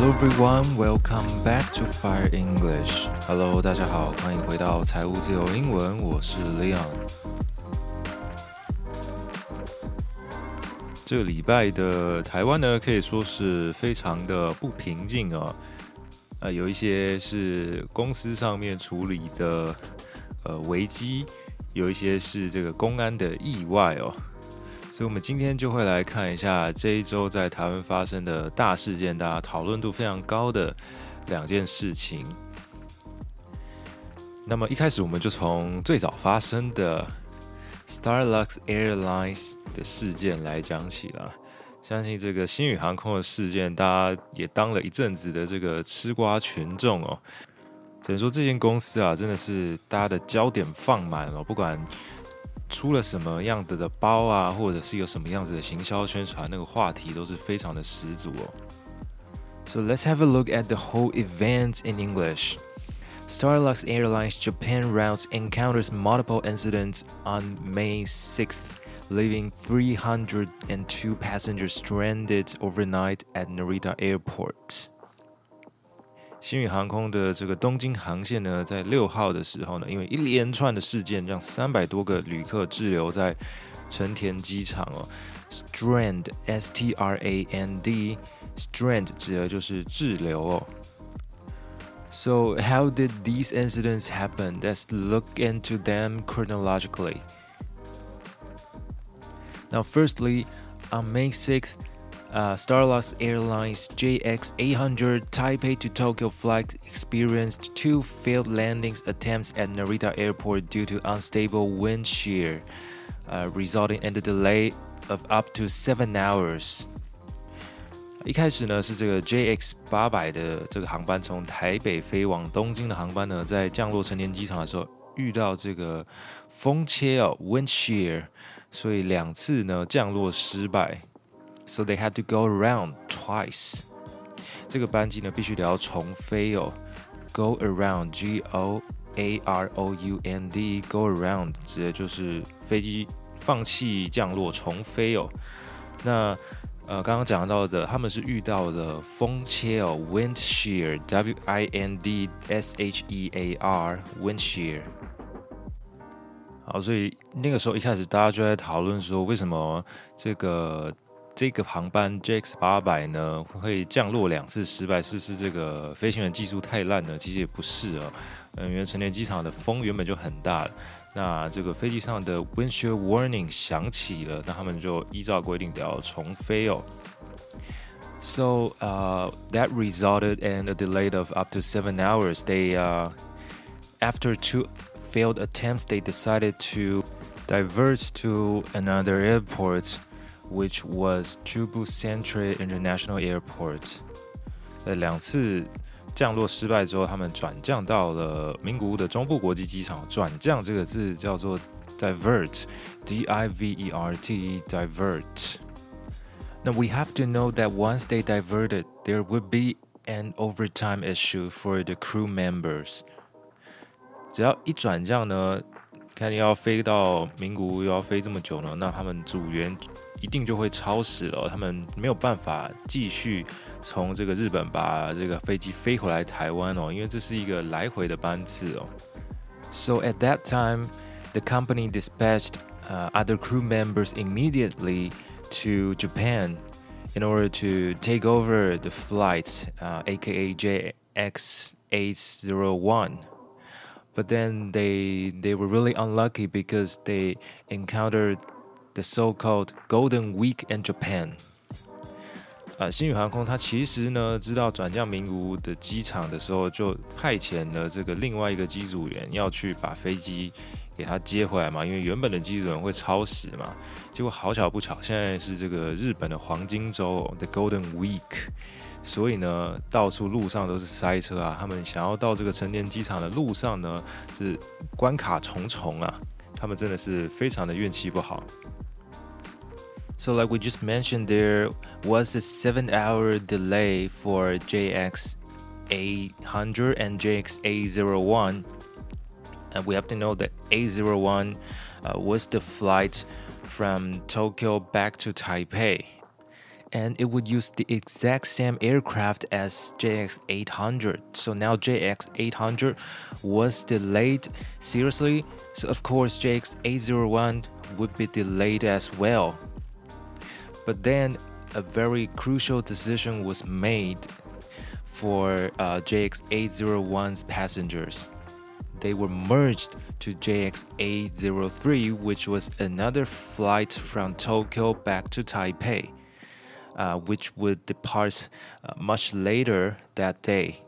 Hello everyone, welcome back to Fire English. Hello，大家好，欢迎回到财务自由英文，我是 Leon。这个礼拜的台湾呢，可以说是非常的不平静哦。呃，有一些是公司上面处理的呃危机，有一些是这个公安的意外哦。所以，我们今天就会来看一下这一周在台湾发生的大事件，大家讨论度非常高的两件事情。那么，一开始我们就从最早发生的 Starlux Airlines 的事件来讲起了。相信这个新宇航空的事件，大家也当了一阵子的这个吃瓜群众哦。只能说，这间公司啊，真的是大家的焦点放满了，不管。出了什么样子的包啊，或者是有什么样子的行销宣传，那个话题都是非常的十足哦。So let's have a look at the whole event in English. Starlux Airlines Japan routes encounters multiple incidents on May 6th, leaving 302 passengers stranded overnight at Narita Airport. 新宇航空的这个东京航线呢，在六号的时候呢，因为一连串的事件，让三百多个旅客滞留在成田机场哦。Strand，S T R A N D，strand 指的就是滞留哦。So how did these incidents happen? Let's look into them chronologically. Now, firstly, on May 6th. Uh, Starlux Airlines JX800 Taipei to Tokyo flight experienced two failed landings attempts at Narita Airport due to unstable wind shear, uh, resulting in the delay of up to seven hours. 一开始呢，是这个 JX 八百的这个航班从台北飞往东京的航班呢，在降落成田机场的时候遇到这个风切哦 （wind shear），所以两次呢降落失败。 So they had to go around twice。这个班机呢，必须得要重飞哦。Go around，G O A R O U N D，go around 指的就是飞机放弃降落重飞哦。那呃，刚刚讲到的，他们是遇到的风切哦，wind shear，W I N D S H E A R，wind shear。好，所以那个时候一开始大家就在讨论说，为什么这个这个航班 JX 八百呢会降落两次失败，是不是这个飞行员技术太烂呢？其实也不是啊、哦，嗯，因为成田机场的风原本就很大了。那这个飞机上的 wind shear warning 响起了，那他们就依照规定得要重飞哦。So uh, that resulted in a delay of up to seven hours. They, uh, after two failed attempts, they decided to divert to another airport which was Chubu Central International Airport。呃，两次降落失败之后，他们转降到了名古屋的中部国际机场。转降这个字叫做 divert，D I V E R T divert。Now we have to know that once they diverted, there would be an overtime issue for the crew members。只要一转降呢，看你要飞到名古屋，又要飞这么久呢，那他们组员一定就会超时了，他们没有办法继续从这个日本把这个飞机飞回来台湾哦，因为这是一个来回的班次哦。So at that time, the company dispatched uh, other crew members immediately to Japan in order to take over the flight, uh, aka JX801. But then they they were really unlucky because they encountered the so-called Golden Week in Japan。啊，新宇航空它其实呢知道转降名古屋的机场的时候，就派遣了这个另外一个机组员要去把飞机给他接回来嘛，因为原本的机组员会超时嘛。结果好巧不巧，现在是这个日本的黄金周，the Golden Week，所以呢，到处路上都是塞车啊。他们想要到这个成田机场的路上呢，是关卡重重啊。他们真的是非常的运气不好。So, like we just mentioned, there was a seven hour delay for JX 800 and JX 801. And we have to know that 801 uh, was the flight from Tokyo back to Taipei. and it would use the exact same aircraft as JX 800. So now JX 800 was delayed seriously, so of course JX 801 would be delayed as well. But then a very crucial decision was made for uh, JX 801's passengers. They were merged to JX 803, which was another flight from Tokyo back to Taipei uh, which would depart uh, much later that day.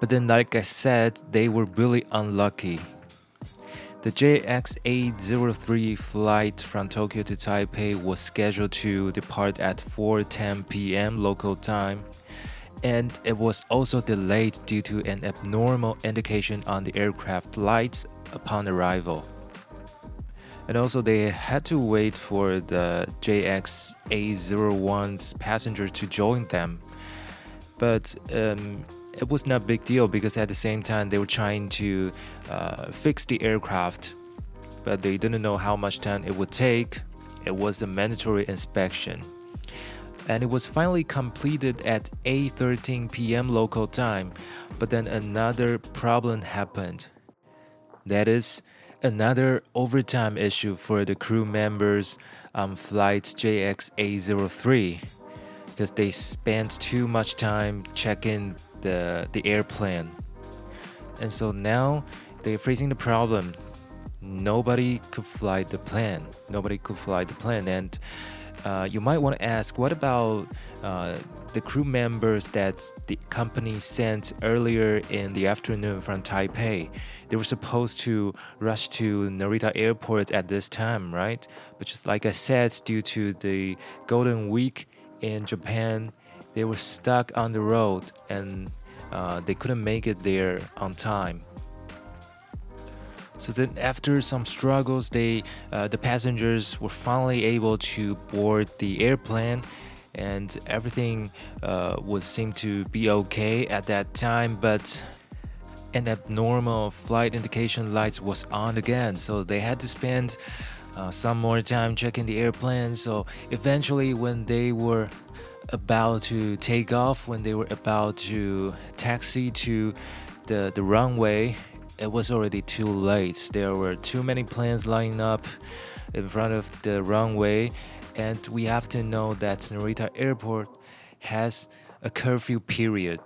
But then, like I said, they were really unlucky. The JX803 flight from Tokyo to Taipei was scheduled to depart at 4:10 p.m. local time, and it was also delayed due to an abnormal indication on the aircraft lights upon arrival and also they had to wait for the JX 801's passenger to join them. But um, it was not a big deal because at the same time they were trying to uh, fix the aircraft, but they didn't know how much time it would take. It was a mandatory inspection. And it was finally completed at 8:13 p.m. local time, but then another problem happened. That is, another overtime issue for the crew members on flight JX803 because they spent too much time checking the, the airplane. And so now they're facing the problem. Nobody could fly the plane. Nobody could fly the plane. And uh, you might want to ask what about uh, the crew members that the company sent earlier in the afternoon from Taipei? They were supposed to rush to Narita Airport at this time, right? But just like I said, due to the Golden Week in Japan, they were stuck on the road and uh, they couldn't make it there on time. So then, after some struggles, they uh, the passengers were finally able to board the airplane, and everything uh, would seem to be okay at that time. But an abnormal flight indication light was on again, so they had to spend uh, some more time checking the airplane. So eventually, when they were about to take off, when they were about to taxi to the the runway, it was already too late. There were too many planes lining up in front of the runway, and we have to know that Narita Airport has a curfew period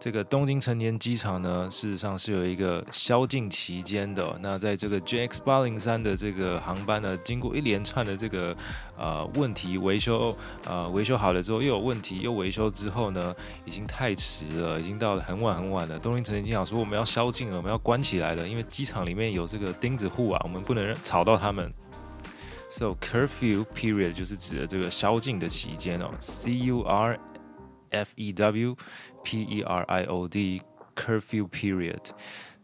这个东京成田机场呢，事实上是有一个宵禁期间的。那在这个 JX 八零三的这个航班呢，经过一连串的这个呃问题维修，呃维修好了之后又有问题，又维修之后呢，已经太迟了，已经到了很晚很晚了。东京成田机场说我们要宵禁了，我们要关起来了，因为机场里面有这个钉子户啊，我们不能吵到他们。So curfew period 就是指的这个宵禁的期间哦，C U R。F E W P E R I O D curfew period.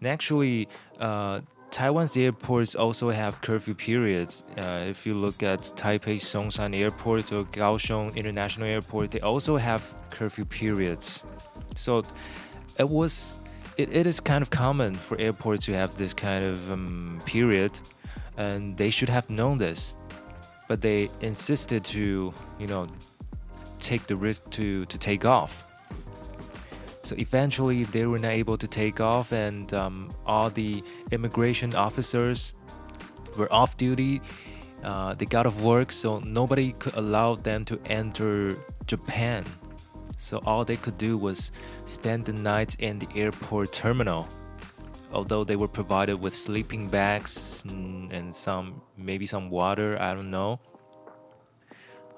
And actually, uh, Taiwan's airports also have curfew periods. Uh, if you look at Taipei Songshan Airport or Kaohsiung International Airport, they also have curfew periods. So it was, it, it is kind of common for airports to have this kind of um, period, and they should have known this, but they insisted to, you know, take the risk to, to take off. So eventually, they were not able to take off, and um, all the immigration officers were off duty. Uh, they got off work, so nobody could allow them to enter Japan. So all they could do was spend the night in the airport terminal. Although they were provided with sleeping bags and, and some maybe some water, I don't know.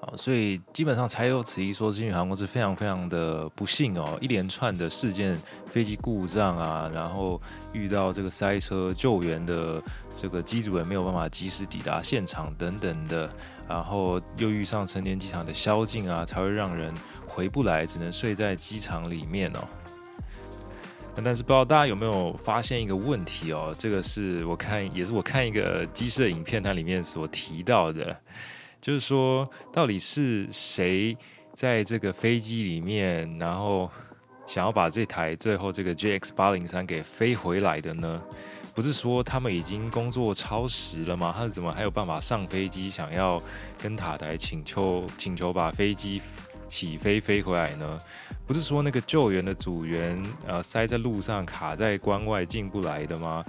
啊，所以基本上才有此一说，金宇航空是非常非常的不幸哦，一连串的事件，飞机故障啊，然后遇到这个塞车，救援的这个机组也没有办法及时抵达现场等等的，然后又遇上成田机场的宵禁啊，才会让人回不来，只能睡在机场里面哦。但是不知道大家有没有发现一个问题哦，这个是我看也是我看一个机师的影片，它里面所提到的。就是说，到底是谁在这个飞机里面，然后想要把这台最后这个 JX 八零三给飞回来的呢？不是说他们已经工作超时了吗？他怎么还有办法上飞机，想要跟塔台请求请求把飞机起飞飞回来呢？不是说那个救援的组员呃塞在路上卡在关外进不来的吗？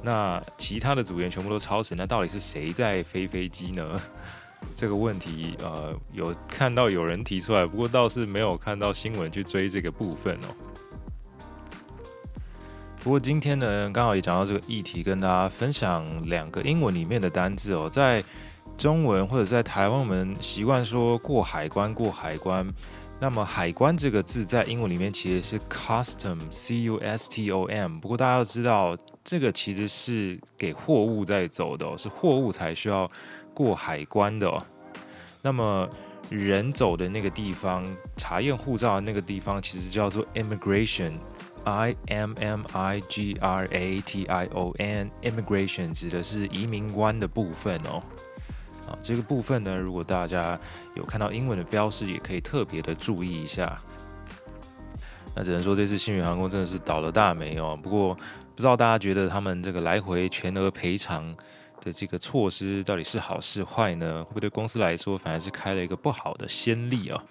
那其他的组员全部都超时，那到底是谁在飞飞机呢？这个问题呃有看到有人提出来，不过倒是没有看到新闻去追这个部分哦。不过今天呢，刚好也讲到这个议题，跟大家分享两个英文里面的单字哦。在中文或者在台湾，我们习惯说过海关，过海关。那么海关这个字在英文里面其实是 custom，c u s t o m。不过大家要知道，这个其实是给货物在走的哦，是货物才需要过海关的哦。那么人走的那个地方，查验护照的那个地方，其实叫做 immigration。I M M I G R A T I O N，immigration 指的是移民官的部分哦。啊，这个部分呢，如果大家有看到英文的标示，也可以特别的注意一下。那只能说这次新宇航空真的是倒了大霉哦。不过不知道大家觉得他们这个来回全额赔偿的这个措施到底是好是坏呢？会不会对公司来说反而是开了一个不好的先例啊？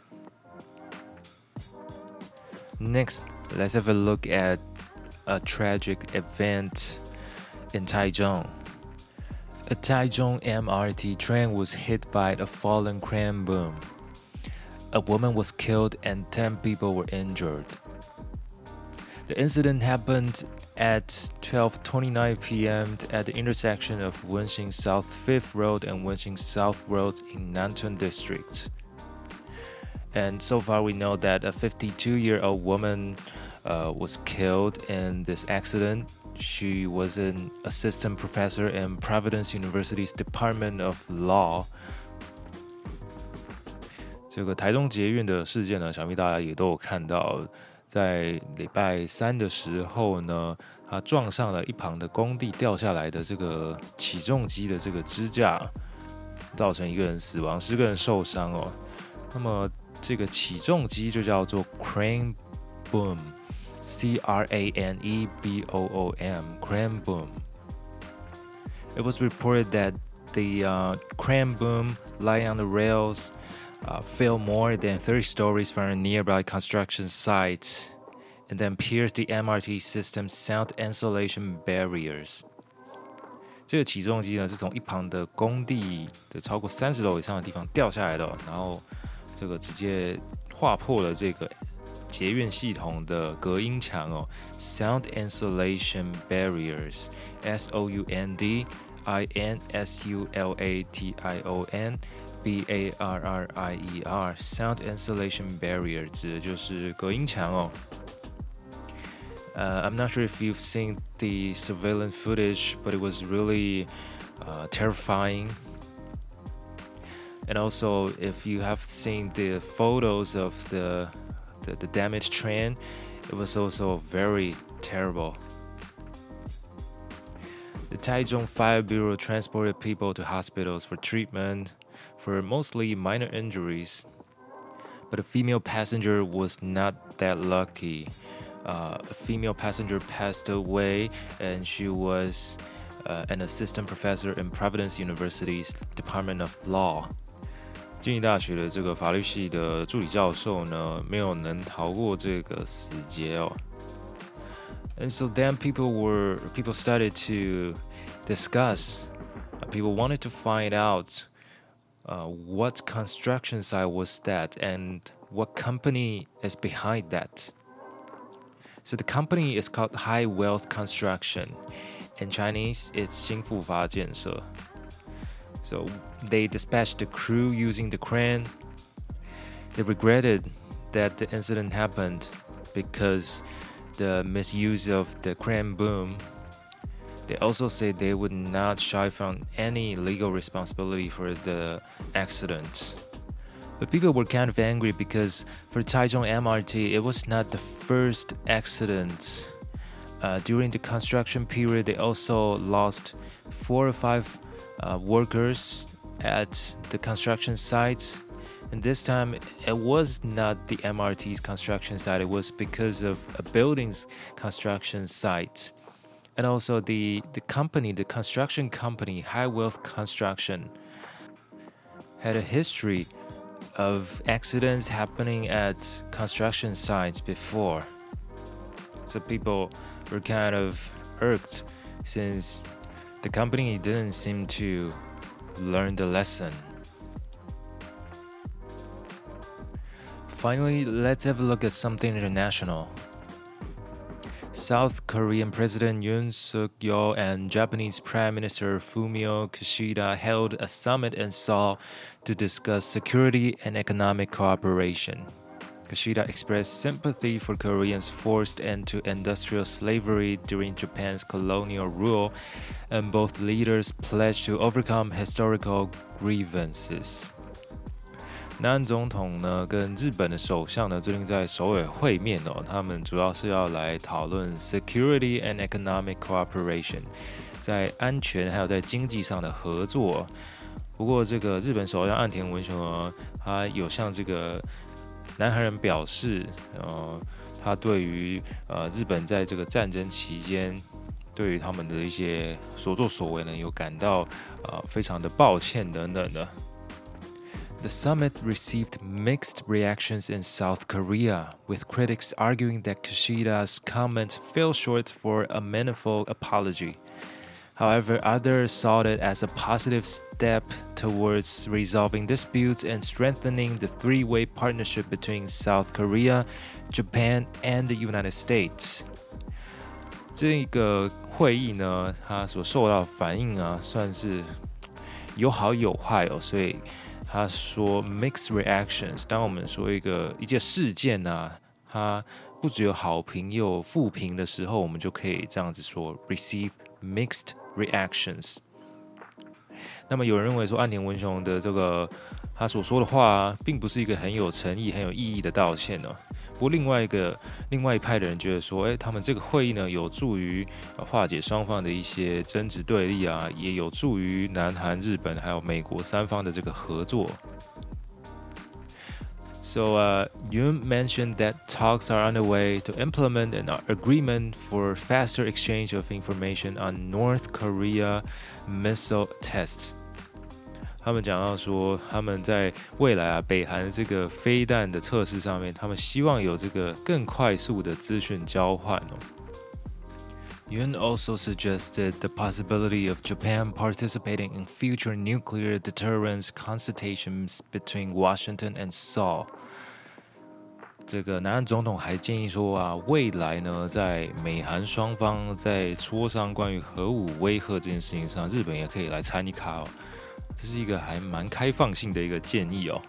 Next。Let's have a look at a tragic event in Taichung. A Taichung MRT train was hit by a fallen crane boom. A woman was killed and 10 people were injured. The incident happened at 12:29 p.m. at the intersection of Wenxing South 5th Road and Wenxing South Road in Nantong District. And so far, we know that a 52 year old woman uh, was killed in this accident. She was an assistant professor in Providence University's Department of Law. 这个台中捷运的事件呢，想必大家也都有看到。 在礼拜三的时候呢，他撞上了一旁的工地掉下来的这个起重机的这个支架，造成一个人死亡，十个人受伤哦。那么这个起重机就叫做 crane boom, C R A N E B O O M, crane boom. It was reported that the crane boom lying on the rails uh, fell more than 30 stories from a nearby construction site and then pierced the MRT system's sound insulation barriers. 这个起重机呢，是从一旁的工地的超过三十楼以上的地方掉下来的，然后这个直接划破了这个捷运系统的隔音墙哦，sound insulation barriers，S O U N D I N S U L A T I O N B A R R I E R，sound insulation barrier 指的就是隔音墙哦。Uh, I'm not sure if you've seen the surveillance footage, but it was really uh, terrifying and also if you have seen the photos of the the, the damaged train it was also very terrible the Taichung Fire Bureau transported people to hospitals for treatment for mostly minor injuries but a female passenger was not that lucky uh, a female passenger passed away and she was uh, an assistant professor in Providence University's Department of Law. 经济大学的这个法律系的助理教授呢，没有能逃过这个死劫哦。 and so then people were people started to discuss. Uh, people wanted to find out uh, what construction site was that and what company is behind that. So the company is called High Wealth Construction. In Chinese, it's 兴富发建设. So they dispatched the crew using the crane. They regretted that the incident happened because the misuse of the crane boom. They also said they would not shy from any legal responsibility for the accident. But people were kind of angry because for Taichung MRT, it was not the first accident. Uh, during the construction period, they also lost four or five uh, workers at the construction sites And this time, it was not the MRT's construction site, it was because of a building's construction site. And also, the, the company, the construction company, High Wealth Construction, had a history of accidents happening at construction sites before. So people were kind of irked since the company didn't seem to learn the lesson. Finally, let's have a look at something international. South Korean President Yoon Suk Yeol and Japanese Prime Minister Fumio Kishida held a summit in Seoul to discuss security and economic cooperation. Kishida expressed sympathy for Koreans forced into industrial slavery during Japan's colonial rule, and both leaders pledged to overcome historical grievances. 南安总统呢跟日本的首相呢最近在首尔会面哦，他们主要是要来讨论 security and economic cooperation，在安全还有在经济上的合作。不过这个日本首相岸田文雄呢，他有向这个南韩人表示，呃，他对于呃日本在这个战争期间对于他们的一些所作所为呢，有感到呃非常的抱歉等等的。The summit received mixed reactions in South Korea, with critics arguing that Kishida's comment fell short for a meaningful apology. However, others saw it as a positive step towards resolving disputes and strengthening the three way partnership between South Korea, Japan, and the United States. 这个会议呢，它所受到反应啊，算是有好有坏哦，所以 他说 mixed reactions。当我们说一个一件事件呢，它不只有好评又有负评的时候，我们就可以这样子说 receive mixed reactions。那么有人认为说，岸田文雄的这个他所说的话，并不是一个很有诚意、很有意义的道歉呢。不过，另外一个另外一派的人觉得说，哎，他们这个会议呢，有助于化解双方的一些争执对立啊，也有助于南韩、日本还有美国三方的这个合作。So, uh, Yoon mentioned that talks are underway to implement an agreement for faster exchange of information on North Korea missile tests. 他们讲到说，他们在未来啊，北韩这个飞弹的测试上面，他们希望有这个更快速的资讯交换哦。Yun also suggested the possibility of Japan participating in future nuclear deterrence consultations between Washington and Seoul。这个南韩总统还建议说啊，未来呢，在美韩双方在磋商关于核武威慑这件事情上，日本也可以来参与卡哦。这是一个还蛮开放性的一个建议哦。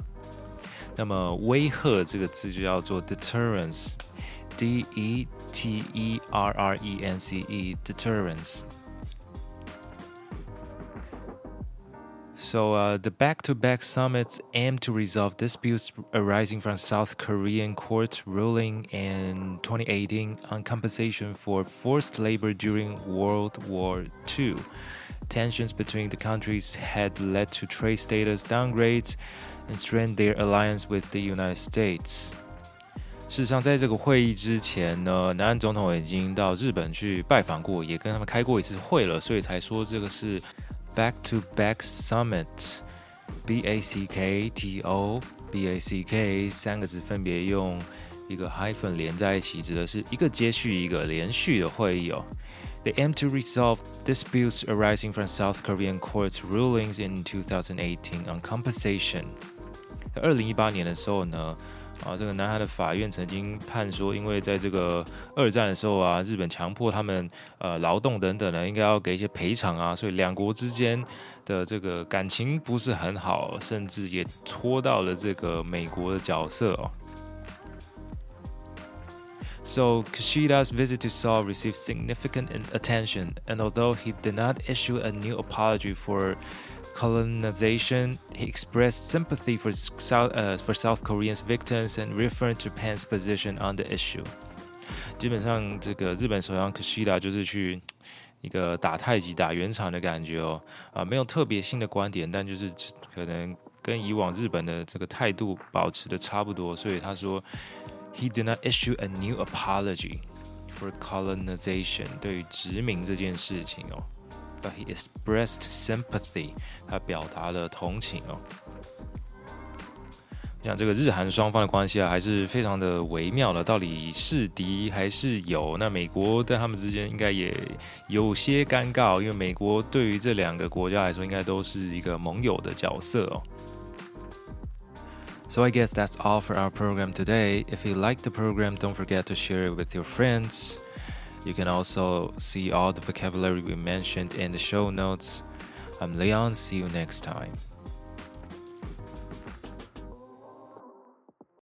那么“威吓”这个字就叫做 “deterrence”，d e t e r r e n c e，deterrence。So, uh, the back to back summits aim to resolve disputes arising from South Korean court ruling in 2018 on compensation for forced labor during World War II. Tensions between the countries had led to trade status downgrades and strained their alliance with the United States. 事实上，在这个会议之前呢，南韩总统已经到日本去拜访过，也跟他们开过一次会了，所以才说这个是 back to back summit，B A C K T O B A C K 三个字分别用一个 hyphen 连在一起，指的是一个接续一个连续的会议哦。They aim to resolve disputes arising from South Korean courts' rulings in 2018 on compensation. 在二零一八年的时候呢，啊，这个南韩的法院曾经判说，因为在这个二战的时候啊，日本强迫他们呃劳动等等呢，应该要给一些赔偿啊，所以两国之间的这个感情不是很好，甚至也拖到了这个美国的角色哦。So Kishida's visit to Seoul received significant attention, and although he did not issue a new apology for colonization, he expressed sympathy for South uh, for South Koreans victims and reaffirmed Japan's position on the issue. 基本上，这个日本首相 Kishida 就是去一个打太极、打圆场的感觉哦，啊，没有特别新的观点，但就是可能 跟以往日本的这个态度保持的差不多，所以他说 ，He did not issue a new apology for colonization 对于殖民这件事情哦，but he expressed sympathy，他表达了同情哦。像这个日韩双方的关系啊，还是非常的微妙的。到底是敌还是友？那美国在他们之间应该也有些尴尬，因为美国对于这两个国家来说，应该都是一个盟友的角色哦。So I guess that's all for our program today. If you like the program, don't forget to share it with your friends. You can also see all the vocabulary we mentioned in the show notes. I'm Leon. See you next time.